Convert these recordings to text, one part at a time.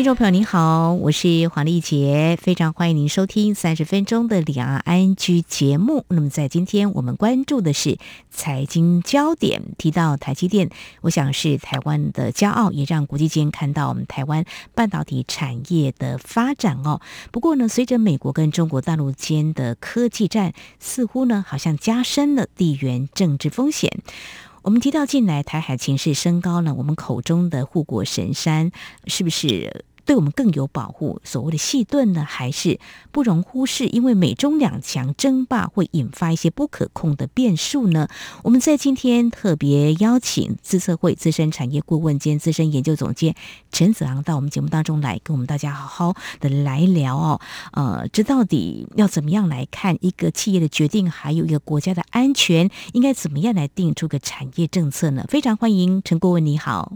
听众朋友您好，我是黄丽杰，非常欢迎您收听三十分钟的两岸安居节目。那么在今天我们关注的是财经焦点，提到台积电，我想是台湾的骄傲，也让国际间看到我们台湾半导体产业的发展哦。不过呢，随着美国跟中国大陆间的科技战，似乎呢好像加深了地缘政治风险。我们提到近来台海情势升高了，我们口中的护国神山是不是对我们更有保护？所谓的细盾呢，还是不容忽视？因为美中两强争霸会引发一些不可控的变数呢。我们在今天特别邀请资策会资深产业顾问兼资深研究总监陈子昂到我们节目当中来，跟我们大家好好的来聊哦。呃，这到底要怎么样来看一个企业的决定，还有一个国家的安全，应该怎么样来定出个产业政策呢？非常欢迎陈顾问，你好。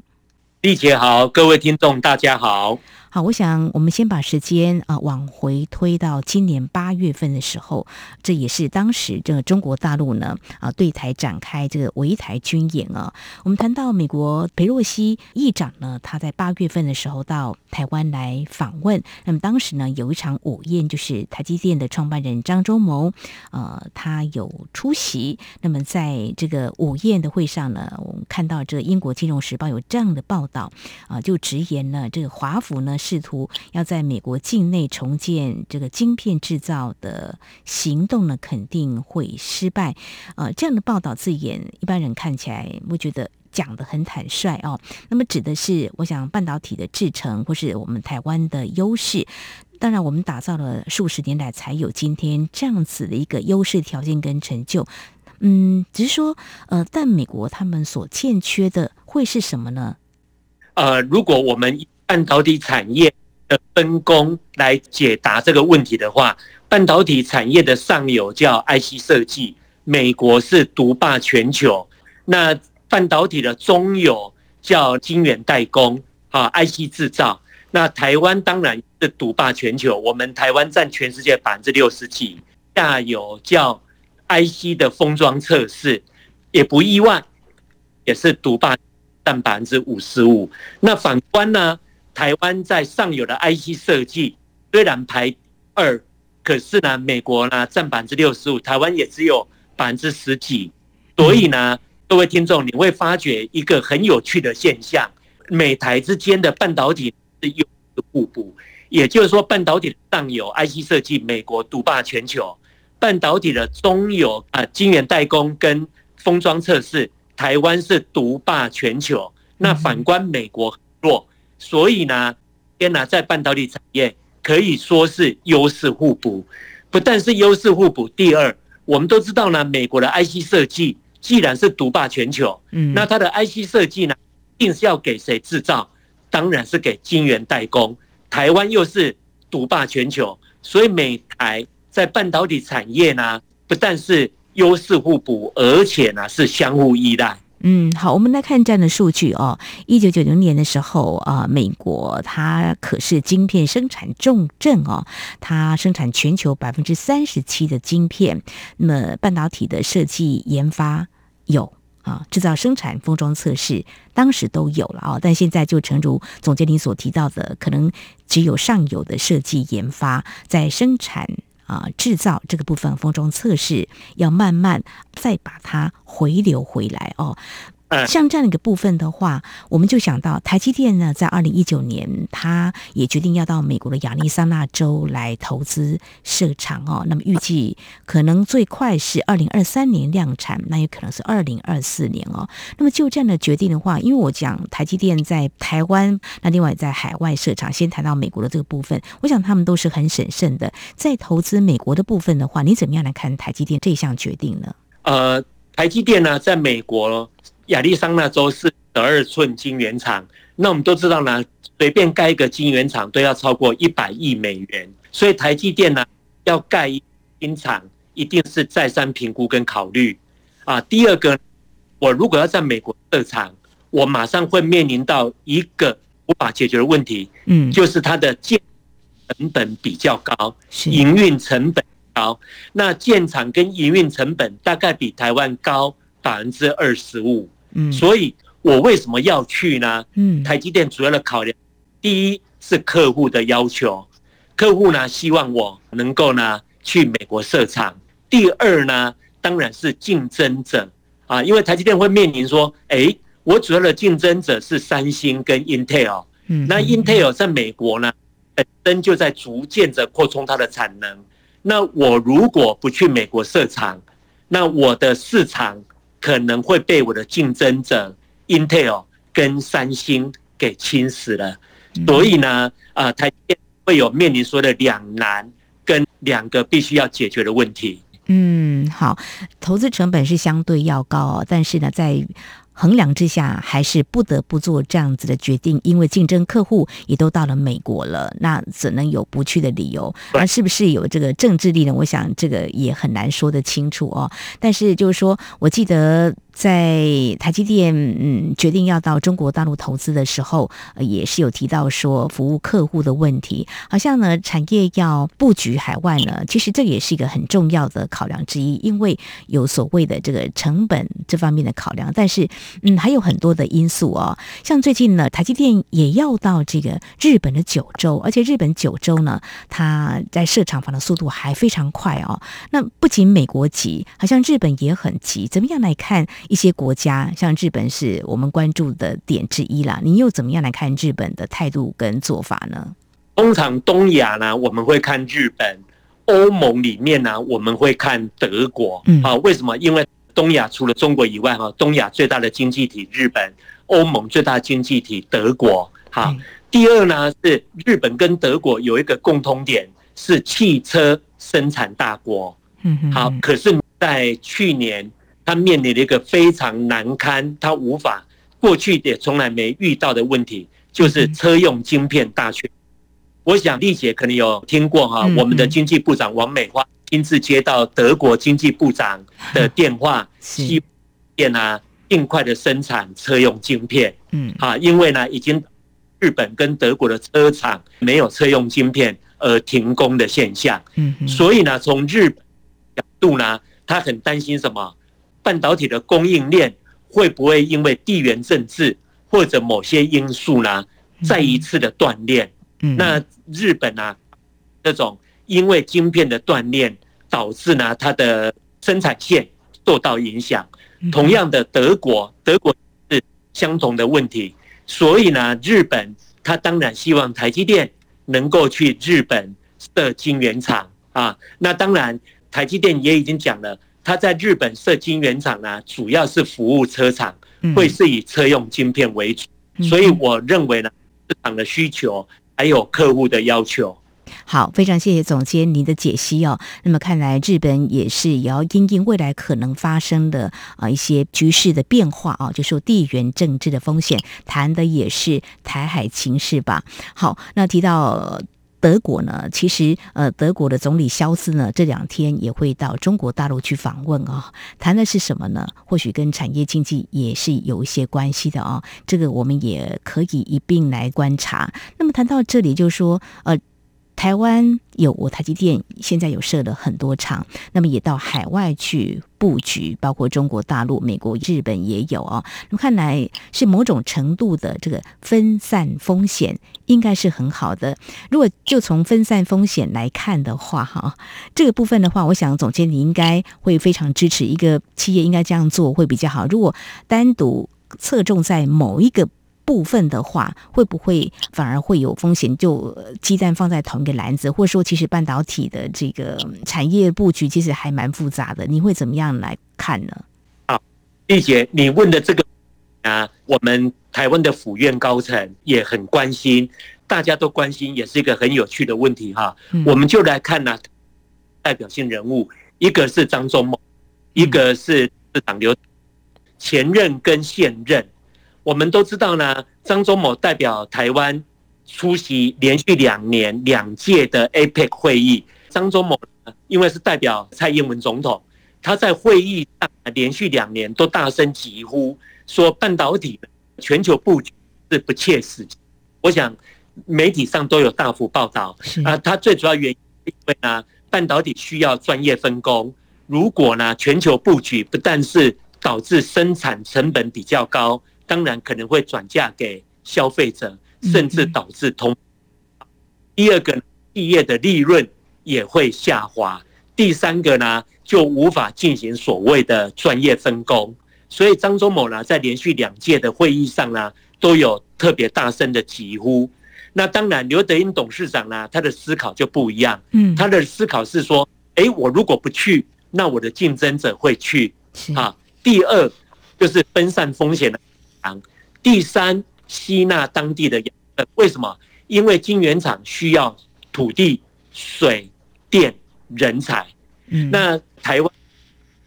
丽姐好，各位听众大家好。好，我想我们先把时间啊往回推到今年八月份的时候，这也是当时这个中国大陆呢啊对台展开这个围台军演啊。我们谈到美国裴洛西议长呢，他在八月份的时候到台湾来访问，那么当时呢有一场午宴，就是台积电的创办人张忠谋呃他有出席。那么在这个午宴的会上呢，我们看到这英国金融时报有这样的报道啊，就直言呢这个华府呢。试图要在美国境内重建这个晶片制造的行动呢，肯定会失败。呃，这样的报道字眼，一般人看起来会觉得讲得很坦率哦。那么指的是，我想半导体的制程或是我们台湾的优势。当然，我们打造了数十年来才有今天这样子的一个优势条件跟成就。嗯，只是说，呃，但美国他们所欠缺的会是什么呢？呃，如果我们半导体产业的分工来解答这个问题的话，半导体产业的上游叫 IC 设计，美国是独霸全球；那半导体的中游叫晶圆代工，啊，IC 制造。那台湾当然是独霸全球，我们台湾占全世界百分之六十几。下游叫 IC 的封装测试，也不意外，也是独霸占百分之五十五。那反观呢？台湾在上游的 IC 设计虽然排二，可是呢，美国呢占百分之六十五，台湾也只有百分之十几。所以呢，各位听众，你会发觉一个很有趣的现象：美台之间的半导体是有互补。也就是说，半导体上游 IC 设计，美国独霸全球；半导体的中游啊，晶圆代工跟封装测试，台湾是独霸全球。那反观美国弱。所以呢，天呐，在半导体产业可以说是优势互补，不但是优势互补。第二，我们都知道呢，美国的 IC 设计既然是独霸全球，嗯，那它的 IC 设计呢，一定是要给谁制造？当然是给晶圆代工。台湾又是独霸全球，所以美台在半导体产业呢，不但是优势互补，而且呢是相互依赖。嗯，好，我们来看这样的数据哦。一九九零年的时候啊，美国它可是晶片生产重镇哦，它生产全球百分之三十七的晶片。那么半导体的设计研发有啊，制造生产封装测试当时都有了啊，但现在就诚如总经理所提到的，可能只有上游的设计研发在生产。啊，制造这个部分封装测试要慢慢再把它回流回来哦。像这样的一个部分的话，我们就想到台积电呢，在二零一九年，它也决定要到美国的亚利桑那州来投资设厂哦。那么预计可能最快是二零二三年量产，那也可能是二零二四年哦。那么就这样的决定的话，因为我讲台积电在台湾，那另外在海外设厂，先谈到美国的这个部分，我想他们都是很审慎的。在投资美国的部分的话，你怎么样来看台积电这项决定呢？呃，台积电呢，在美国。亚利桑那州是十二寸晶圆厂，那我们都知道呢，随便盖一个晶圆厂都要超过一百亿美元，所以台积电呢要盖一新厂，一定是再三评估跟考虑。啊，第二个，我如果要在美国设厂，我马上会面临到一个无法解决的问题，嗯，就是它的建成本比较高，营运成本高。那建厂跟营运成本大概比台湾高百分之二十五，嗯，所以我为什么要去呢？嗯，台积电主要的考量，第一是客户的要求，客户呢希望我能够呢去美国设厂。第二呢，当然是竞争者啊，因为台积电会面临说，哎。我主要的竞争者是三星跟 Intel，嗯，那 Intel 在美国呢，本身就在逐渐的扩充它的产能。那我如果不去美国设厂，那我的市场可能会被我的竞争者 Intel 跟三星给侵蚀了。所以呢，啊，台积电会有面临说的两难跟两个必须要解决的问题。嗯，好，投资成本是相对要高，但是呢，在衡量之下，还是不得不做这样子的决定，因为竞争客户也都到了美国了，那怎能有不去的理由？那是不是有这个政治力呢？我想这个也很难说得清楚哦。但是就是说，我记得。在台积电嗯决定要到中国大陆投资的时候，呃也是有提到说服务客户的问题。好像呢，产业要布局海外呢，其实这也是一个很重要的考量之一，因为有所谓的这个成本这方面的考量。但是嗯，还有很多的因素哦，像最近呢，台积电也要到这个日本的九州，而且日本九州呢，它在设厂房的速度还非常快哦。那不仅美国急，好像日本也很急。怎么样来看？一些国家像日本是我们关注的点之一啦，你又怎么样来看日本的态度跟做法呢？通常东亚呢，我们会看日本；欧盟里面呢，我们会看德国。嗯，好，为什么？因为东亚除了中国以外，哈，东亚最大的经济体日本，欧盟最大的经济体德国。好，第二呢是日本跟德国有一个共通点，是汽车生产大国。嗯，好，可是，在去年。他面临了一个非常难堪，他无法过去也从来没遇到的问题，就是车用晶片大缺。我想丽姐可能有听过哈，我们的经济部长王美花亲自接到德国经济部长的电话，希望啊尽快的生产车用晶片。嗯，啊，因为呢，已经日本跟德国的车厂没有车用晶片而停工的现象。嗯，所以呢，从日本角度呢，他很担心什么？半导体的供应链会不会因为地缘政治或者某些因素呢，再一次的断裂？嗯？那日本呢，这种因为晶片的断裂导致呢，它的生产线受到影响。同样的，德国，德国是相同的问题。所以呢，日本它当然希望台积电能够去日本设晶圆厂啊。那当然，台积电也已经讲了。他在日本设晶圆厂呢，主要是服务车厂，会是以车用晶片为主，所以我认为呢，市场的需求还有客户的要求。好，非常谢谢总监您的解析哦。那么看来日本也是也要因应未来可能发生的啊一些局势的变化啊，就说地缘政治的风险，谈的也是台海情势吧。好，那提到。德国呢，其实呃，德国的总理肖斯呢，这两天也会到中国大陆去访问啊、哦。谈的是什么呢？或许跟产业经济也是有一些关系的啊、哦。这个我们也可以一并来观察。那么谈到这里，就说呃。台湾有我台积电，现在有设了很多厂，那么也到海外去布局，包括中国大陆、美国、日本也有、哦。那么看来是某种程度的这个分散风险，应该是很好的。如果就从分散风险来看的话，哈，这个部分的话，我想总监你应该会非常支持一个企业应该这样做会比较好。如果单独侧重在某一个。部分的话，会不会反而会有风险？就鸡蛋放在同一个篮子，或者说，其实半导体的这个产业布局其实还蛮复杂的。你会怎么样来看呢？好，丽姐，你问的这个啊，我们台湾的府院高层也很关心，大家都关心，也是一个很有趣的问题哈。嗯、我们就来看呢、啊，代表性人物，一个是张忠谋，一个是市长刘前任跟现任。我们都知道呢，张忠谋代表台湾出席连续两年两届的 APEC 会议。张忠谋因为是代表蔡英文总统，他在会议上连续两年都大声疾呼说，半导体全球布局是不切实际。我想媒体上都有大幅报道啊。他最主要原因因为呢，半导体需要专业分工。如果呢，全球布局不但是导致生产成本比较高，当然可能会转嫁给消费者，甚至导致通。第二个，企业的利润也会下滑。第三个呢，就无法进行所谓的专业分工。所以张忠谋呢，在连续两届的会议上呢，都有特别大声的疾呼。那当然，刘德英董事长呢，他的思考就不一样。嗯，他的思考是说，哎，我如果不去，那我的竞争者会去。啊，第二就是分散风险的。第三，吸纳当地的养分。为什么？因为晶圆厂需要土地、水电、人才。嗯，那台湾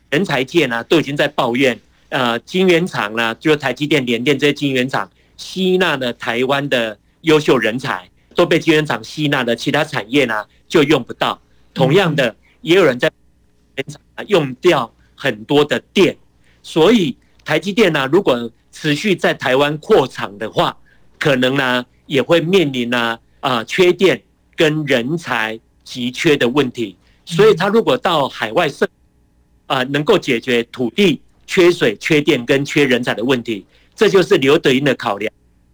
人才界呢，都已经在抱怨。呃，晶圆厂呢，就是台积电、联电这些晶圆厂吸纳了台湾的优秀人才，都被晶圆厂吸纳了，其他产业呢就用不到。同样的，也有人在用掉很多的电，所以台积电呢，如果持续在台湾扩厂的话，可能呢也会面临呢啊缺电跟人才急缺的问题。所以，他如果到海外设啊，能够解决土地。缺水、缺电跟缺人才的问题，这就是刘德英的考量。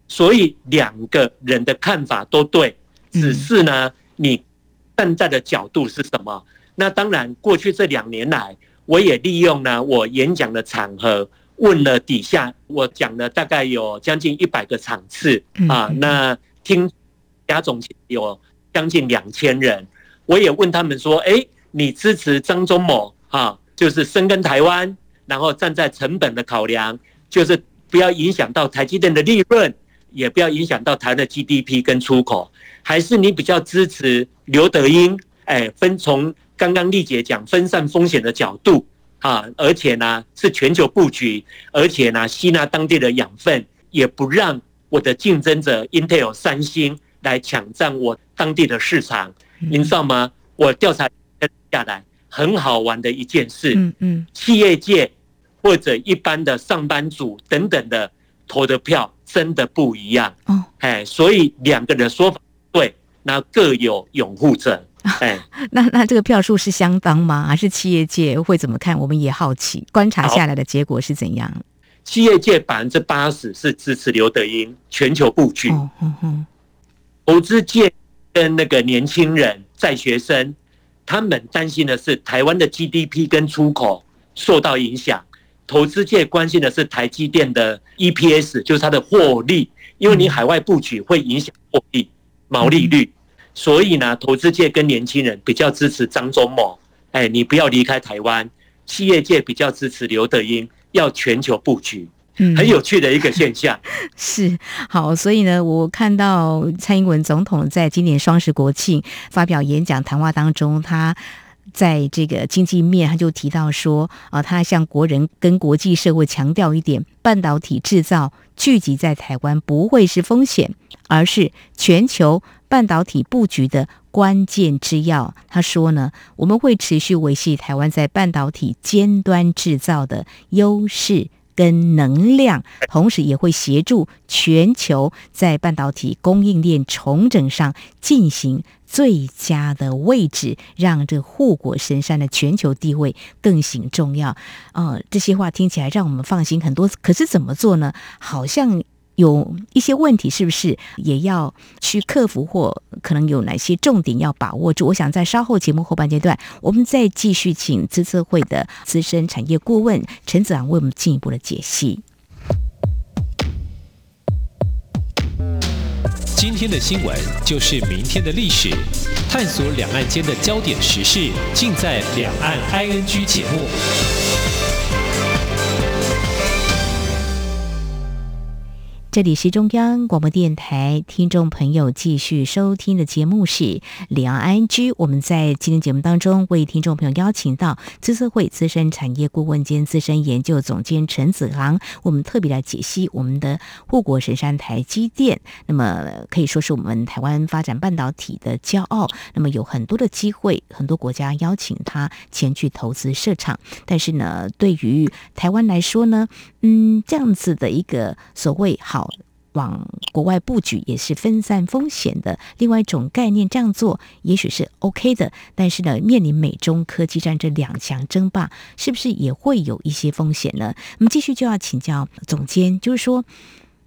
所以两个人的看法都对，只是呢，你站在的角度是什么？那当然，过去这两年来，我也利用呢我演讲的场合，问了底下我讲了大概有将近一百个场次啊，那听加总有将近两千人，我也问他们说：哎，你支持张忠谋啊？就是深耕台湾。然后站在成本的考量，就是不要影响到台积电的利润，也不要影响到台湾的 GDP 跟出口，还是你比较支持刘德英？哎，分从刚刚丽姐讲分散风险的角度啊，而且呢是全球布局，而且呢吸纳当地的养分，也不让我的竞争者 Intel、三星来抢占我当地的市场，您知道吗？我调查下来。很好玩的一件事，嗯嗯，企业界或者一般的上班族等等的投的票真的不一样。哦，哎，所以两个人说法对，那各有拥护者，哎，那那这个票数是相当吗？还是企业界会怎么看？我们也好奇，观察下来的结果是怎样？企业界百分之八十是支持刘德英全球布局，哦哦哦，投资界跟那个年轻人在学生。他们担心的是台湾的 GDP 跟出口受到影响，投资界关心的是台积电的 EPS，就是它的获利，因为你海外布局会影响获利、毛利率，所以呢，投资界跟年轻人比较支持张忠谋，哎，你不要离开台湾，企业界比较支持刘德英，要全球布局。嗯，很有趣的一个现象，是。好，所以呢，我看到蔡英文总统在今年双十国庆发表演讲谈话当中，他在这个经济面，他就提到说啊，他向国人跟国际社会强调一点，半导体制造聚集在台湾不会是风险，而是全球半导体布局的关键之要。他说呢，我们会持续维系台湾在半导体尖端制造的优势。跟能量，同时也会协助全球在半导体供应链重整上进行最佳的位置，让这护国神山的全球地位更显重要。呃，这些话听起来让我们放心很多。可是怎么做呢？好像。有一些问题，是不是也要去克服，或可能有哪些重点要把握住？我想在稍后节目后半阶段，我们再继续请资策会的资深产业顾问陈子昂为我们进一步的解析。今天的新闻就是明天的历史，探索两岸间的焦点时事，尽在《两岸 ING》节目。这里是中央广播电台，听众朋友继续收听的节目是《两岸 ING》。我们在今天节目当中为听众朋友邀请到资策会资深产业顾问兼资深研究总监陈子昂，我们特别来解析我们的护国神山台积电。那么可以说是我们台湾发展半导体的骄傲。那么有很多的机会，很多国家邀请他前去投资设厂。但是呢，对于台湾来说呢，嗯，这样子的一个所谓好。往国外布局也是分散风险的另外一种概念，这样做也许是 OK 的。但是呢，面临美中科技战这两强争霸，是不是也会有一些风险呢？我们继续就要请教总监，就是说，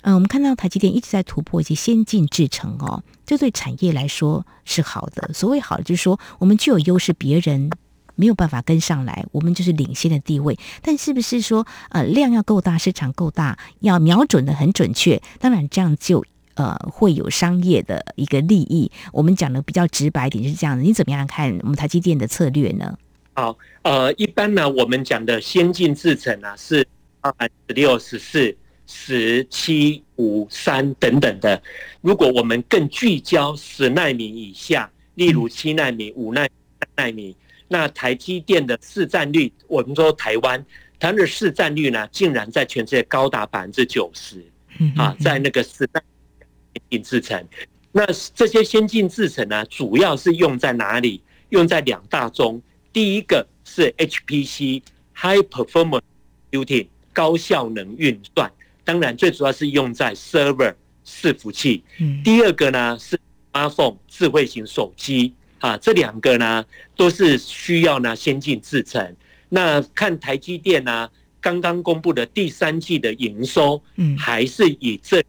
嗯、呃，我们看到台积电一直在突破一些先进制程哦，这对产业来说是好的。所谓好，就是说我们具有优势，别人。没有办法跟上来，我们就是领先的地位。但是不是说，呃，量要够大，市场够大，要瞄准的很准确？当然，这样就呃会有商业的一个利益。我们讲的比较直白一点是这样的。你怎么样看我们台积电的策略呢？好，呃，一般呢，我们讲的先进制程啊，是二十六、十四、十七、五、三等等的。如果我们更聚焦十奈米以下，例如七奈米、五奈米、三奈米。那台积电的市占率，我们说台湾，它的市占率呢，竟然在全世界高达百分之九十，啊，在那个时代先进制程。那这些先进制程呢，主要是用在哪里？用在两大中，第一个是 HPC（High Performance Computing） 高效能运算，当然最主要是用在 server 伺服器。第二个呢是 smartphone 智慧型手机。啊，这两个呢都是需要呢先进制程。那看台积电呢，刚刚公布的第三季的营收，嗯，还是以这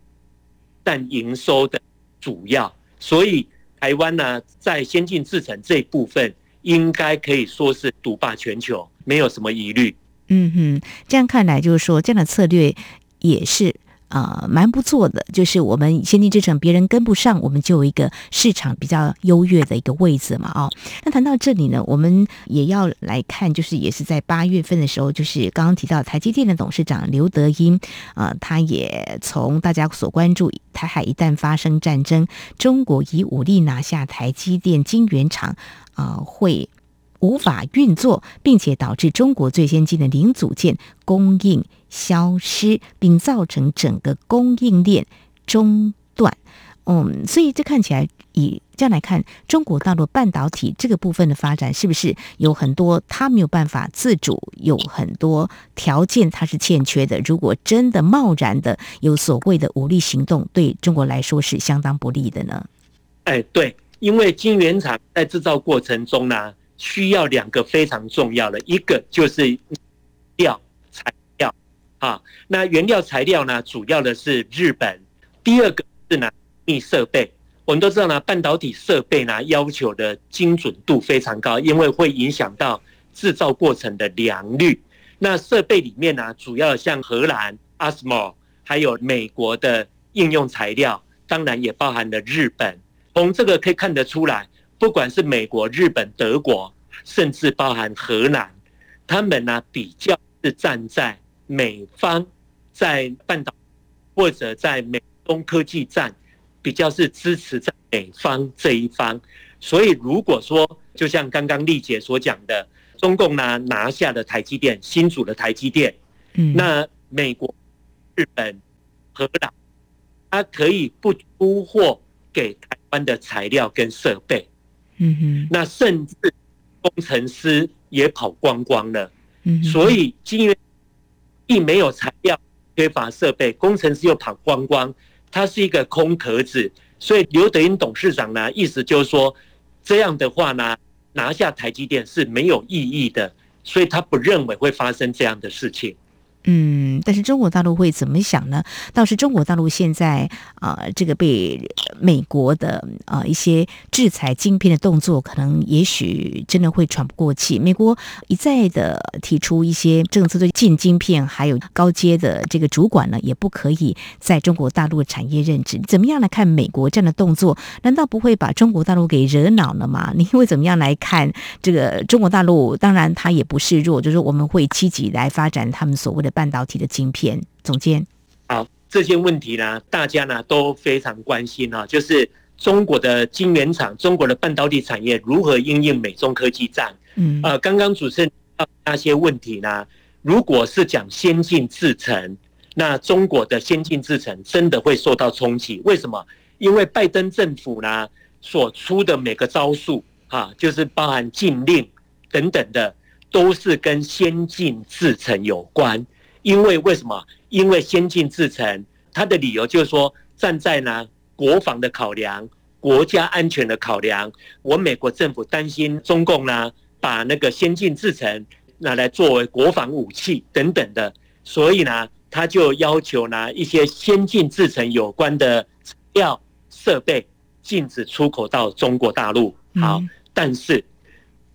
占营收的主要。所以台湾呢，在先进制程这一部分，应该可以说是独霸全球，没有什么疑虑。嗯哼，这样看来就是说，这样的策略也是。啊，蛮、不错的，就是我们先进制程，别人跟不上，我们就有一个市场比较优越的一个位置嘛，哦。那谈到这里呢，我们也要来看，就是也是在八月份的时候，就是刚刚提到台积电的董事长刘德音啊、他也从大家所关注台海一旦发生战争，中国以武力拿下台积电晶圆厂啊、会。无法运作，并且导致中国最先进的零组件供应消失，并造成整个供应链中断。嗯，所以这看起来，以这样来看，中国大陆半导体这个部分的发展，是不是有很多它没有办法自主，有很多条件它是欠缺的？如果真的贸然的有所谓的武力行动，对中国来说是相当不利的呢？哎，对，因为晶圆厂在制造过程中呢。需要两个非常重要的，一个就是料啊，那原料材料呢，主要的是日本。第二个是呢，设备。我们都知道呢，半导体设备呢，要求的精准度非常高，因为会影响到制造过程的良率。那设备里面呢，主要像荷兰 ASML，还有美国的应用材料，当然也包含了日本。从这个可以看得出来。不管是美国、日本、德国，甚至包含荷兰，他们呢比较是站在美方，在半导或者在美东科技战，比较是支持在美方这一方。所以如果说，就像刚刚丽姐所讲的，中共呢拿下了台积电，新组的台积电，嗯，那美国、日本、荷兰，它可以不出货给台湾的材料跟设备。嗯哼，那甚至工程师也跑光光了。嗯，所以晶圆一没有材料，缺乏设备，工程师又跑光光，它是一个空壳子。所以刘德英董事长呢，意思就是说，这样的话呢，拿下台积电是没有意义的，所以他不认为会发生这样的事情。嗯，但是中国大陆会怎么想呢？倒是中国大陆现在啊、这个被美国的啊、一些制裁晶片的动作，可能也许真的会喘不过气。美国一再的提出一些政策，对禁晶片，还有高阶的这个主管呢，也不可以在中国大陆产业任职。怎么样来看美国这样的动作？难道不会把中国大陆给惹恼了吗？你会怎么样来看这个中国大陆？当然，他也不示弱，就是我们会积极来发展他们所谓的。半导体的晶片，总监，好，这些问题呢，大家呢都非常关心啊，就是中国的晶圆厂、中国的半导体产业如何应应美中科技战？嗯，呃，刚刚主持人那些问题呢，如果是讲先进制程，那中国的先进制程真的会受到冲击？为什么？因为拜登政府呢所出的每个招数啊，就是包含禁令等等的，都是跟先进制程有关。因为为什么？因为先进制程，它的理由就是说，站在呢国防的考量、国家安全的考量，我美国政府担心中共呢把那个先进制程拿来作为国防武器等等的，所以呢，他就要求呢一些先进制程有关的材料设备禁止出口到中国大陆。好，但是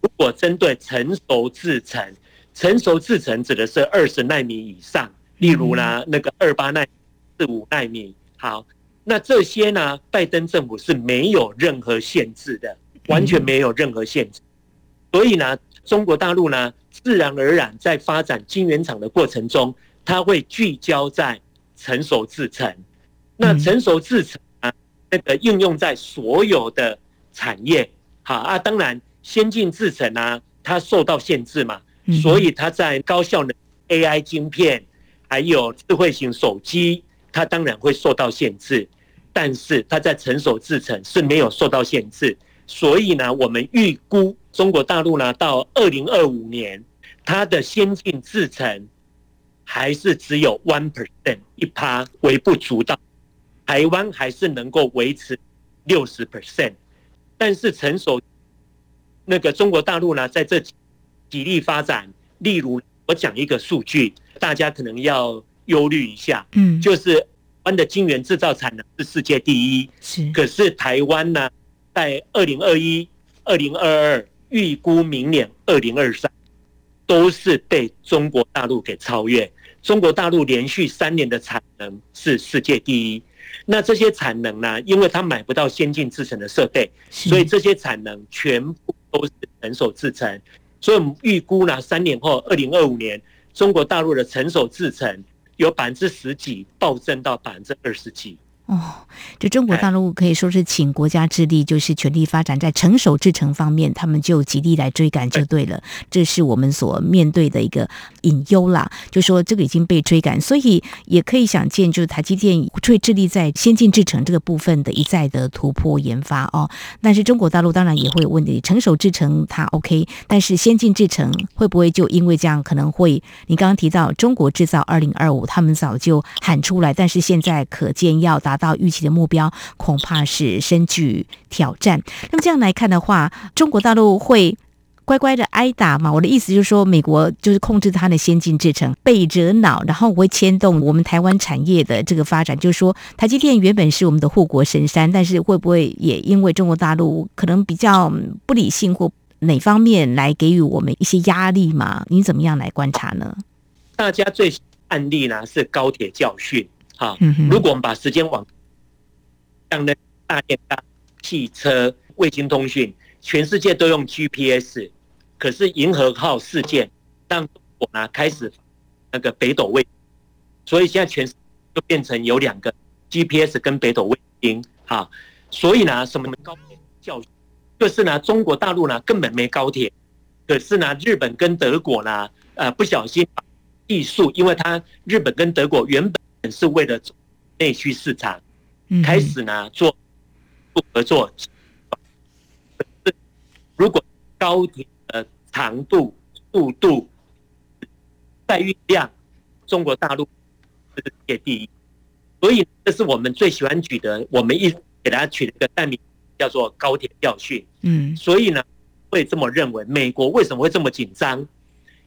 如果针对成熟制程，成熟制程指的是二十纳米以上，例如呢那个二八奈米、四五奈米。好，那这些呢，拜登政府是没有任何限制的，完全没有任何限制。所以呢，中国大陆呢，自然而然在发展晶圆厂的过程中，它会聚焦在成熟制程。那成熟制程啊，那个应用在所有的产业。好啊，当然先进制程啊，它受到限制嘛，所以它在高效能 AI 晶片，还有智慧型手机，它当然会受到限制。但是它在成熟制程是没有受到限制，所以呢，我们预估中国大陆呢，到二零二五年，它的先进制程还是只有 one percent 一趴，微不足道。台湾还是能够维持六十 percent。但是成熟那个中国大陆呢，在这几力发展，例如我讲一个数据，大家可能要忧虑一下，嗯，就是台湾的晶圆制造产能是世界第一，是，可是台湾呢，在二零二一、二零二二，预估明年二零二三，都是被中国大陆给超越。中国大陆连续三年的产能是世界第一。那这些产能呢？因为它买不到先进制程的设备，所以这些产能全部都是人手制程。所以我们预估呢，三年后，二零二五年，中国大陆的成熟制程有百分之十几暴增到百分之二十几。哦，这中国大陆可以说是请国家之力，就是全力发展在成熟制程方面，他们就极力来追赶，就对了。这是我们所面对的一个隐忧啦。就说这个已经被追赶，所以也可以想见，就是台积电会致力在先进制程这个部分的一再的突破研发哦。但是中国大陆当然也会有问题，成熟制程它 OK，但是先进制程会不会就因为这样可能会？你刚刚提到中国制造二零二五，他们早就喊出来，但是现在可见要达。达到预期的目标，恐怕是深具挑战。那么这样来看的话，中国大陆会乖乖的挨打吗？我的意思就是说，美国就是控制它的先进制程，被惹恼，然后会牵动我们台湾产业的这个发展。就是说，台积电原本是我们的护国神山，但是会不会也因为中国大陆可能比较不理性或哪方面来给予我们一些压力嘛？你怎么样来观察呢？大家最案例呢是高铁教训。好，如果我们把时间往像那大电大汽车、卫星通讯，全世界都用 GPS，可是银河号事件让中国呢开始那个北斗卫，所以现在全世界就变成有两个 GPS 跟北斗卫星。啊，所以呢，什么高铁教训，就是呢，中国大陆呢根本没高铁，可是呢，日本跟德国呢，呃，不小心把技术，因为它日本跟德国原本。是为了内需市场，开始呢做合作。如果高铁的长度、速度、载运量，中国大陆是世界第一，所以这是我们最喜欢举的。我们一给大家取了一个代名叫做高铁教训。嗯，所以呢会这么认为。美国为什么会这么紧张？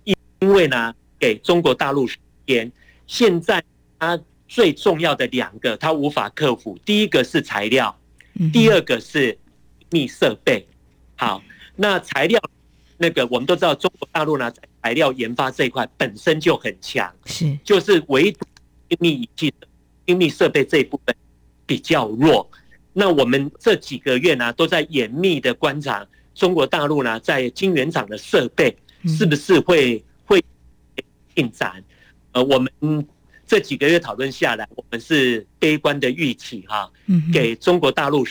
因为呢给中国大陆时间，现在。它最重要的两个，它无法克服。第一个是材料，第二个是密设备。好，那材料那个我们都知道，中国大陆呢在材料研发这一块本身就很强，是就是唯独精密仪器、精密设备这一部分比较弱。那我们这几个月呢，都在严密的观察中国大陆呢在晶圆厂的设备是不是会会进展。呃，我们。这几个月讨论下来，我们是悲观的预期哈，给中国大陆，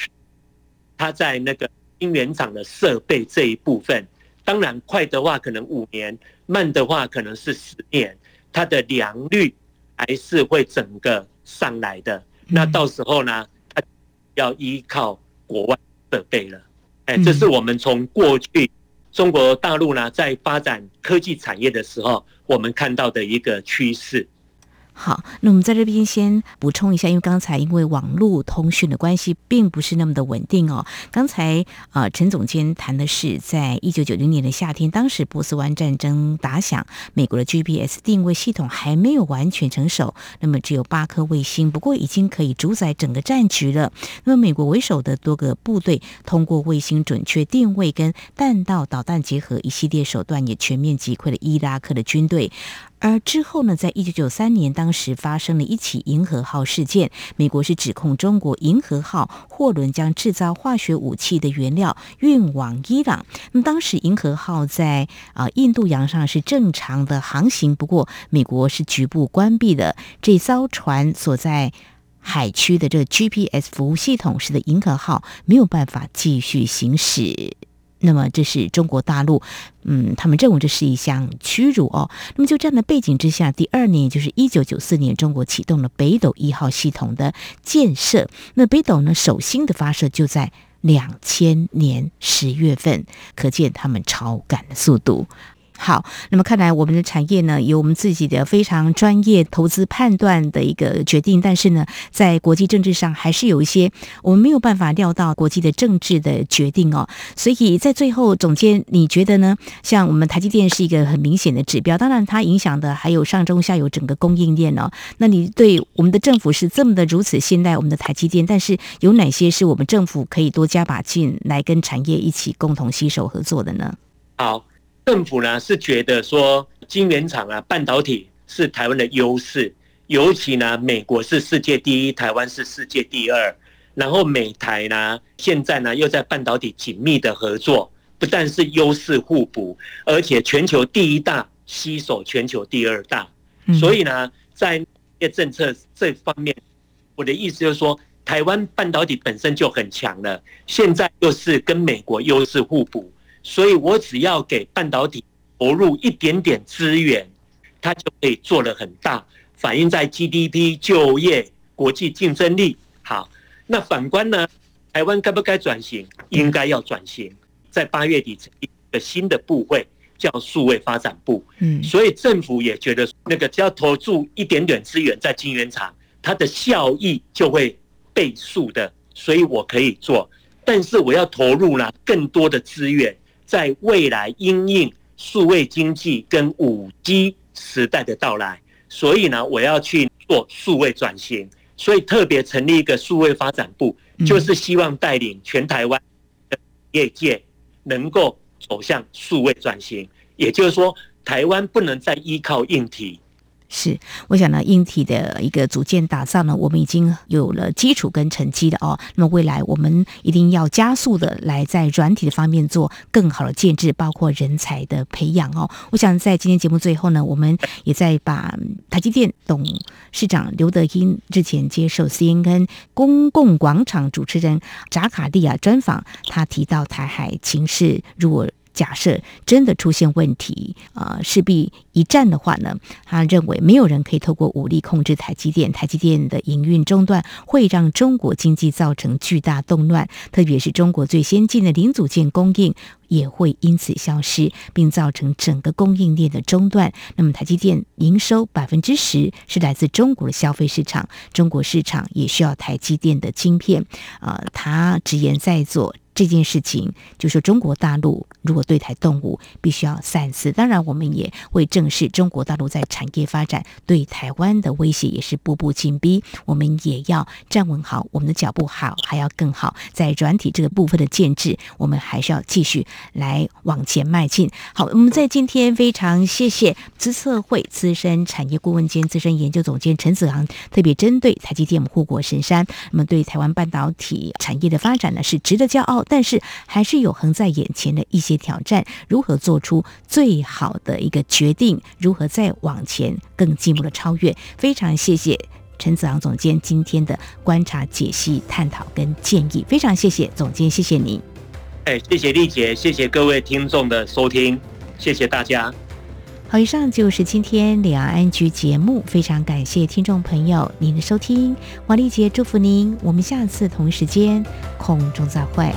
它在那个晶圆厂的设备这一部分，当然快的话可能五年，慢的话可能是十年，它的良率还是会整个上来的。那到时候呢，它要依靠国外设备了。哎，这是我们从过去中国大陆呢在发展科技产业的时候，我们看到的一个趋势。好，那我们在这边先补充一下，因为刚才因为网络通讯的关系，并不是那么的稳定哦。刚才啊，陈总监谈的是，在一九九零年的夏天，当时波斯湾战争打响，美国的 GPS 定位系统还没有完全成熟，那么只有八颗卫星，不过已经可以主宰整个战局了。那么美国为首的多个部队，通过卫星准确定位跟弹道导弹结合一系列手段，也全面击溃了伊拉克的军队。而之后呢，在一九九三年，当时发生了一起银河号事件，美国是指控中国银河号货轮将制造化学武器的原料运往伊朗。那么当时银河号在啊印度洋上是正常的航行，不过美国是局部关闭了这艘船所在海区的这个 GPS 服务系统，使得银河号没有办法继续行驶。那么这是中国大陆，嗯，他们认为这是一项屈辱哦。那么就这样的背景之下，第二年，就是一九九四年，中国启动了北斗一号系统的建设。那北斗呢，首星的发射就在两千年十月份，可见他们超赶的速度。好，那么看来我们的产业呢，有我们自己的非常专业投资判断的一个决定，但是呢，在国际政治上还是有一些我们没有办法料到国际的政治的决定哦。所以在最后，总监你觉得呢？像我们台积电是一个很明显的指标，当然它影响的还有上中下游整个供应链哦。那你对我们的政府是这么的如此信赖我们的台积电，但是有哪些是我们政府可以多加把劲来跟产业一起共同携手合作的呢？好。政府呢是觉得说，晶圆厂啊，半导体是台湾的优势，尤其呢，美国是世界第一，台湾是世界第二。然后美台呢，现在呢又在半导体紧密的合作，不但是优势互补，而且全球第一大吸手全球第二大。所以呢，在政策这方面，我的意思就是说，台湾半导体本身就很强了，现在又是跟美国优势互补。所以我只要给半导体投入一点点资源，它就可以做得很大，反映在 GDP、就业、国际竞争力。好，那反观呢，台湾该不该转型？应该要转型。在八月底成立一个新的部会，叫数位发展部。嗯，所以政府也觉得，那个只要投注一点点资源在晶圆厂，它的效益就会倍数的。所以我可以做，但是我要投入了更多的资源。在未来，因应数位经济跟五 G 时代的到来，所以呢，我要去做数位转型，所以特别成立一个数位发展部，就是希望带领全台湾的业界能够走向数位转型。也就是说，台湾不能再依靠硬体。是，我想呢，硬体的一个组件打造呢，我们已经有了基础跟成绩的哦。那么未来我们一定要加速的来在软体的方面做更好的建制，包括人才的培养哦。我想在今天节目最后呢，我们也在把台积电董事长刘德英之前接受 CNN 公共广场主持人扎卡利亚专访，他提到台海情势如果。假设真的出现问题，呃，势必一战的话呢，他认为没有人可以透过武力控制台积电，台积电的营运中断会让中国经济造成巨大动乱，特别是中国最先进的零组件供应也会因此消失，并造成整个供应链的中断。那么，台积电营收百分之十是来自中国的消费市场，中国市场也需要台积电的晶片。呃，他直言在做。这件事情，就说中国大陆如果对台动武，必须要三思。当然，我们也会正视中国大陆在产业发展对台湾的威胁，也是步步紧逼。我们也要站稳好我们的脚步，好还要更好。在软体这个部分的建制，我们还是要继续来往前迈进。好，我们在今天非常谢谢资策会资深产业顾问兼资深研究总监陈子昂，特别针对台积电护国神山，那么对台湾半导体产业的发展呢，是值得骄傲。但是还是有横在眼前的一些挑战，如何做出最好的一个决定？如何再往前更进一步的超越？非常谢谢陈子昂总监今天的观察、解析、探讨跟建议，非常谢谢总监，谢谢您。哎，谢谢丽姐，谢谢各位听众的收听，谢谢大家。好，以上就是今天两岸 ING 节目，非常感谢听众朋友您的收听，王丽姐祝福您，我们下次同时间空中再会。